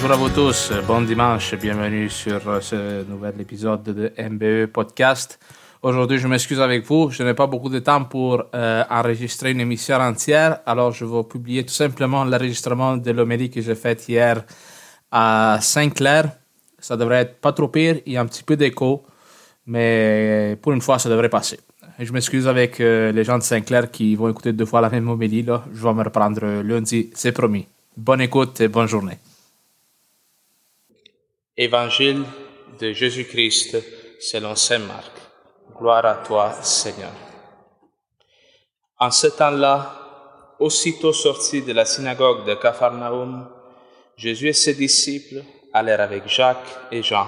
Bonjour à vous tous, bon dimanche, bienvenue sur ce nouvel épisode de MBE Podcast. Aujourd'hui, je m'excuse avec vous, je n'ai pas beaucoup de temps pour euh, enregistrer une émission entière, alors je vais publier tout simplement l'enregistrement de l'homélie que j'ai faite hier à Saint-Clair. Ça devrait être pas trop pire, il y a un petit peu d'écho, mais pour une fois, ça devrait passer. je m'excuse avec euh, les gens de Saint-Clair qui vont écouter deux fois la même homélie. Là. Je vais me reprendre lundi, c'est promis. Bonne écoute et bonne journée. Évangile de Jésus-Christ selon Saint Marc. Gloire à toi, Seigneur. En ce temps-là, aussitôt sorti de la synagogue de Capharnaüm, Jésus et ses disciples allèrent avec Jacques et Jean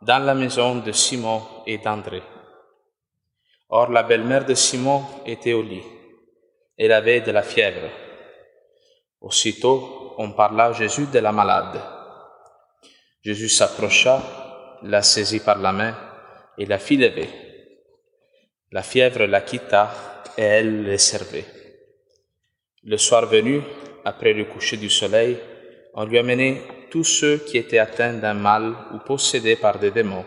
dans la maison de Simon et d'André. Or, la belle-mère de Simon était au lit. Elle avait de la fièvre. Aussitôt, on parla à Jésus de la malade. Jésus s'approcha, la saisit par la main et la fit lever. La fièvre la quitta et elle les servait. Le soir venu, après le coucher du soleil, on lui amenait tous ceux qui étaient atteints d'un mal ou possédés par des démons.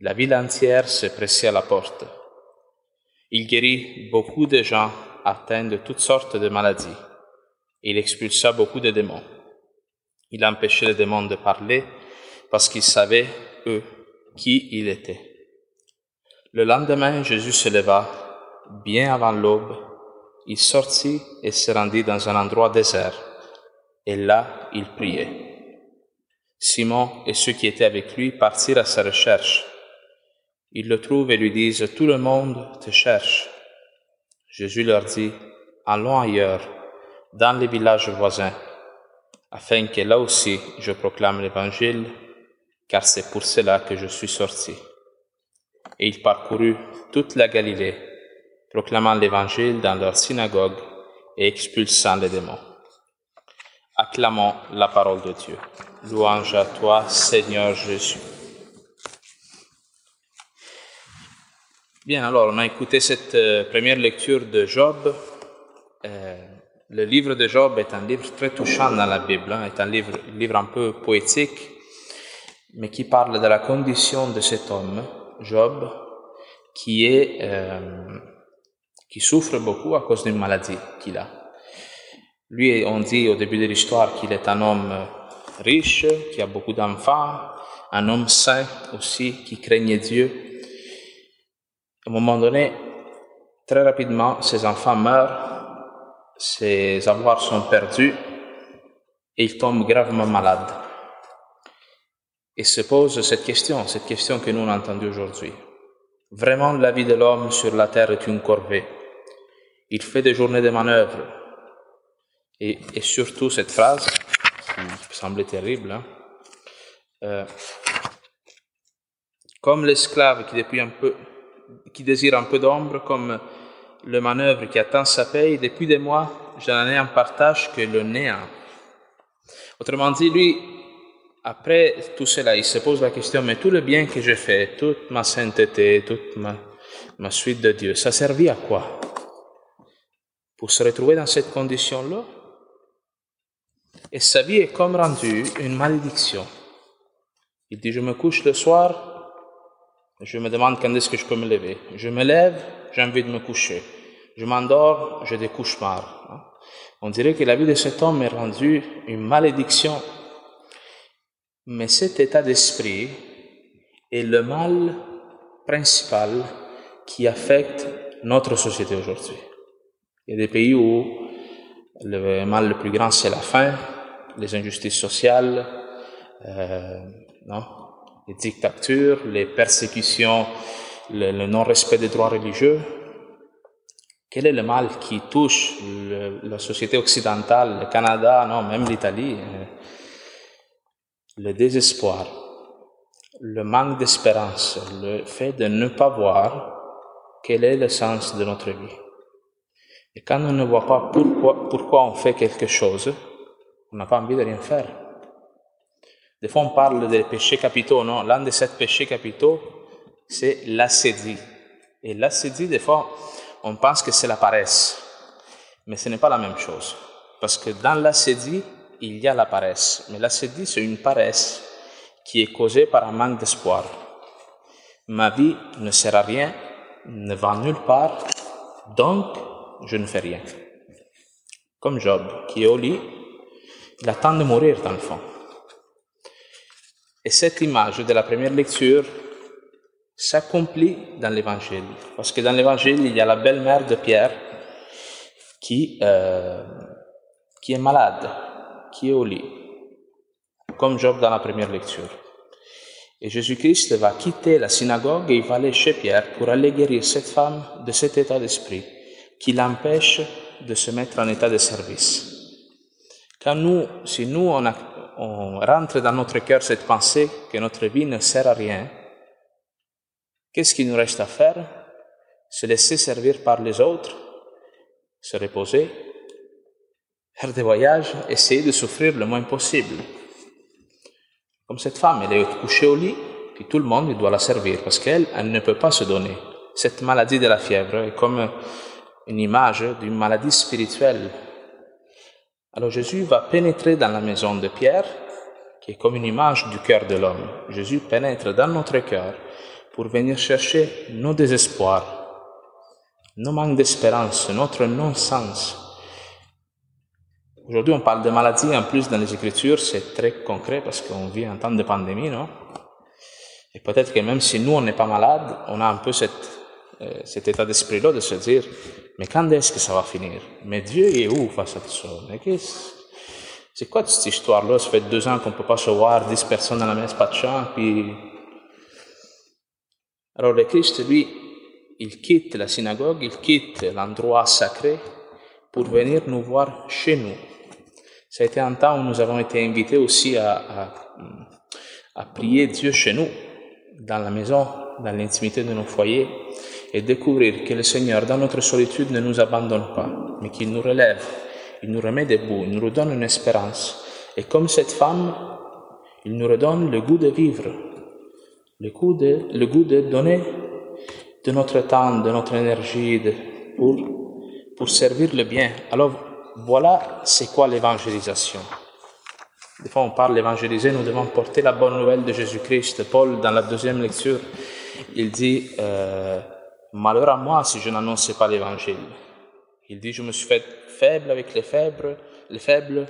La ville entière se pressait à la porte. Il guérit beaucoup de gens atteints de toutes sortes de maladies. Il expulsa beaucoup de démons. Il empêchait les démons de parler parce qu'ils savaient, eux, qui il était. Le lendemain, Jésus se leva, bien avant l'aube, il sortit et se rendit dans un endroit désert, et là il priait. Simon et ceux qui étaient avec lui partirent à sa recherche. Ils le trouvent et lui disent, Tout le monde te cherche. Jésus leur dit, Allons ailleurs, dans les villages voisins, afin que là aussi je proclame l'Évangile, car c'est pour cela que je suis sorti et il parcourut toute la Galilée, proclamant l'Évangile dans leur synagogue et expulsant les démons. Acclamons la parole de Dieu. Louange à toi, Seigneur Jésus. Bien, alors on a écouté cette euh, première lecture de Job. Le livre de Job est un livre très touchant dans la Bible, hein, est un livre, livre un peu poétique, mais qui parle de la condition de cet homme Job, qui, est, euh, qui souffre beaucoup à cause d'une maladie qu'il a. Lui, on dit au début de l'histoire qu'il est un homme riche, qui a beaucoup d'enfants, un homme saint aussi, qui craignait Dieu. À un moment donné, très rapidement, ses enfants meurent, ses avoirs sont perdus et il tombe gravement malade et se pose cette question, cette question que nous on a entendue aujourd'hui. Vraiment, la vie de l'homme sur la terre est une corvée. Il fait des journées de manœuvre. Et, et surtout cette phrase, qui semblait terrible, hein, euh, comme l'esclave qui, depuis un peu, qui désire un peu d'ombre, comme le manœuvre qui attend sa paye, depuis des mois, je n'en ai en partage que le néant. Autrement dit, lui, après tout cela, il se pose la question, mais tout le bien que j'ai fait, toute ma sainteté, toute ma, ma suite de Dieu, ça servit à quoi? Pour se retrouver dans cette condition-là? Et sa vie est comme rendue une malédiction. Il dit, je me couche le soir, je me demande quand est-ce que je peux me lever. Je me lève, j'ai envie de me coucher. Je m'endors, j'ai des cauchemars. On dirait que la vie de cet homme est rendue une malédiction mais cet état d'esprit est le mal principal qui affecte notre société aujourd'hui. Il y a des pays où le mal le plus grand, c'est la faim, les injustices sociales, euh, non, les dictatures, les persécutions, le, non-respect des droits religieux. Quel est le mal qui touche la société occidentale, le Canada, non, même l'Italie? Euh, le désespoir, le manque d'espérance, le fait de ne pas voir quel est le sens de notre vie. Et quand on ne voit pas pourquoi, pourquoi on fait quelque chose, on n'a pas envie de rien faire. Des fois, on parle des péchés capitaux, non? L'un des sept péchés capitaux, c'est l'acédie. Et l'acédie, des fois, on pense que c'est la paresse. Mais ce n'est pas la même chose. Parce que dans l'acédie, il y a la paresse. Mais l'ascétisme, c'est une paresse qui est causée par un manque d'espoir. Ma vie ne sert à rien, ne va nulle part, donc je ne fais rien. Comme Job, qui est au lit, il attend de mourir dans le fond. Et cette image de la première lecture s'accomplit dans l'Évangile. Parce que dans l'Évangile, il y a la belle-mère de Pierre qui, euh, qui est malade, qui est au lit, comme Job dans la première lecture. Et Jésus-Christ va quitter la synagogue et il va aller chez Pierre pour aller guérir cette femme de cet état d'esprit qui l'empêche de se mettre en état de service. Quand nous, si nous, on, on rentre dans notre cœur cette pensée que notre vie ne sert à rien, qu'est-ce qu'il nous reste à faire? Se laisser servir par les autres, se reposer, faire des voyages, essayer de souffrir le moins possible. Comme cette femme, elle est couchée au lit, puis tout le monde doit la servir parce qu'elle, elle ne peut pas se donner. Cette maladie de la fièvre est comme une image d'une maladie spirituelle alors Jésus va pénétrer dans la maison de Pierre, qui est comme une image du cœur de l'homme. Jésus pénètre dans notre cœur pour venir chercher nos désespoirs, nos manques d'espérance, notre non-sens. Aujourd'hui, on parle de maladie en plus dans les Écritures, c'est très concret parce qu'on vit un temps de pandémie, non? Et peut-être que même si nous, on n'est pas malade, on a un peu cette, cet état d'esprit-là de se dire, mais quand est-ce que ça va finir? Mais Dieu est où face à tout ça? C'est quoi cette histoire-là? Ça fait deux ans qu'on ne peut pas se voir, dix personnes dans la messe, pas de chant, puis... Alors le Christ, lui, il quitte la synagogue, il quitte l'endroit sacré pour venir nous voir chez nous. Ça a été un temps où nous avons été invités aussi à, à, à prier Dieu chez nous, dans la maison, dans l'intimité de nos foyers et découvrir que le Seigneur, dans notre solitude, ne nous abandonne pas, mais qu'il nous relève, il nous remet debout, il nous redonne une espérance. Et comme cette femme, il nous redonne le goût de vivre, le goût de, donner de notre temps, de notre énergie pour, pour servir le bien. Alors voilà c'est quoi l'évangélisation. Des fois on parle d'évangéliser, nous devons porter la bonne nouvelle de Jésus-Christ. Paul, dans la deuxième lecture, il dit, euh, Malheur à moi si je n'annonçais pas l'évangile. Il dit, je me suis fait faible avec les faibles, les faibles,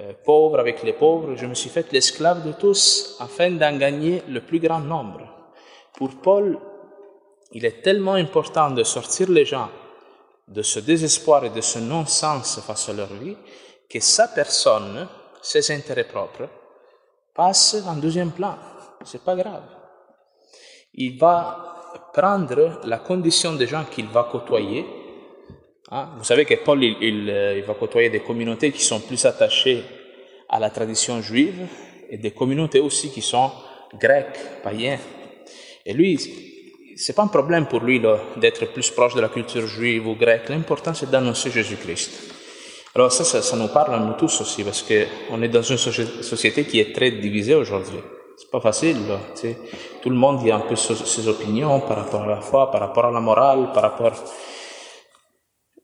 euh, pauvre avec les pauvres, je me suis fait l'esclave de tous afin d'en gagner le plus grand nombre. Pour Paul, il est tellement important de sortir les gens de ce désespoir et de ce non-sens face à leur vie que sa personne, ses intérêts propres, passent en deuxième plan. C'est pas grave. Il va prendre la condition des gens qu'il va côtoyer. Hein. Vous savez que Paul, euh, il, va côtoyer des communautés qui sont plus attachées à la tradition juive et des communautés aussi qui sont grecques, païens. Et lui, c'est pas un problème pour lui d'être plus proche de la culture juive ou grecque. L'important, c'est d'annoncer Jésus-Christ. Alors ça, ça, nous parle à nous tous aussi, parce qu'on est dans une société qui est très divisée aujourd'hui. C'est pas facile. Tout le monde a un peu ses opinions par rapport à la foi, par rapport à la morale, par rapport.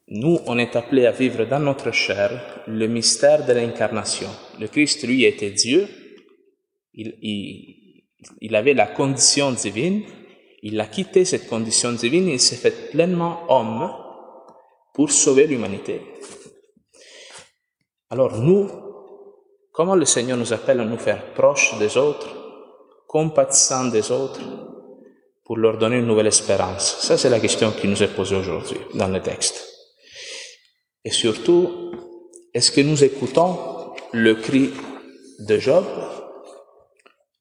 Nous, on est appelés à vivre dans notre chair le mystère de l'incarnation. Le Christ, lui, était Dieu. Il, il, il avait la condition divine. Il a quitté cette condition divine et il s'est fait pleinement homme pour sauver l'humanité. Alors nous, comment le Seigneur nous appelle à nous faire proches des autres? Compatissant des autres pour leur donner une nouvelle espérance Ça, c'est la question qui nous est posée aujourd'hui dans le texte. Et surtout, est-ce que nous écoutons le cri de Job?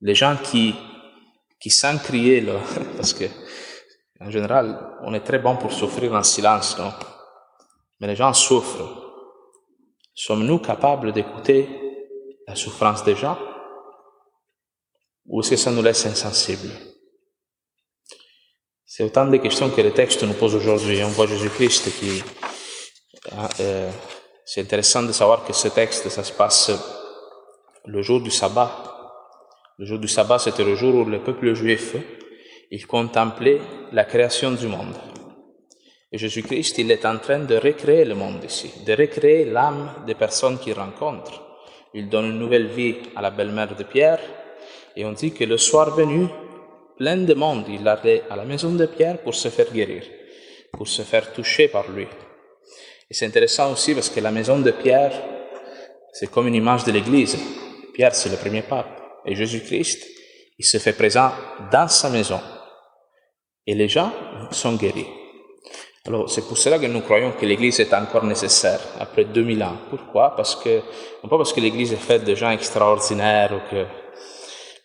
Les gens qui, qui sans crier, parce que en général, on est très bon pour souffrir en silence, non Mais les gens souffrent. Sommes-nous capables d'écouter la souffrance des gens? Ou est-ce que ça nous laisse insensibles? C'est autant de questions que le texte nous pose aujourd'hui. On voit Jésus-Christ qui... Ah, euh, c'est intéressant de savoir que ce texte, ça se passe le jour du sabbat. Le jour du sabbat, c'était le jour où le peuple juif, il contemplait la création du monde. Et Jésus-Christ, il est en train de recréer le monde ici, de recréer l'âme des personnes qu'il rencontre. il donne une nouvelle vie à la belle-mère de Pierre, et on dit que le soir venu, plein de monde, il allait à la maison de Pierre pour se faire guérir, pour se faire toucher par lui. Et c'est intéressant aussi parce que la maison de Pierre, c'est comme une image de l'Église. Pierre, c'est le premier pape. Et Jésus-Christ, il se fait présent dans sa maison. Et les gens sont guéris. Alors, c'est pour cela que nous croyons que l'Église est encore nécessaire après 2000 ans. Pourquoi? Parce que, non pas parce que l'Église est faite de gens extraordinaires, ou que,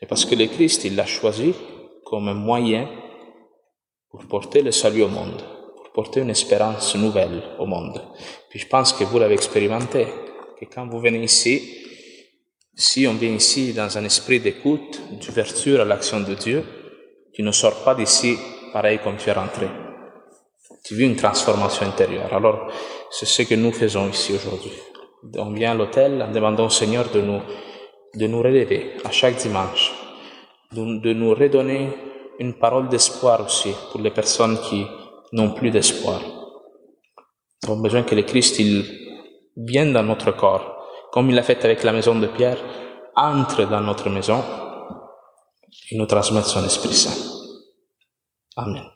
mais parce que le Christ, il l'a choisi comme un moyen pour porter le salut au monde, pour porter une espérance nouvelle au monde. Puis je pense que vous l'avez expérimenté, que quand vous venez ici, si on vient ici dans un esprit d'écoute, d'ouverture à l'action de Dieu, tu ne sors pas d'ici pareil comme tu es rentré. Tu vis une transformation intérieure. Alors, c'est ce que nous faisons ici aujourd'hui. On vient à l'hôtel en demandant au Seigneur de nous, de nous relever à chaque dimanche, de, nous redonner une parole d'espoir aussi pour les personnes qui n'ont plus d'espoir. Nous avons besoin que le Christ il vienne dans notre corps, comme il l'a fait avec la maison de Pierre, entre dans notre maison et nous transmette son Esprit Saint. Amen.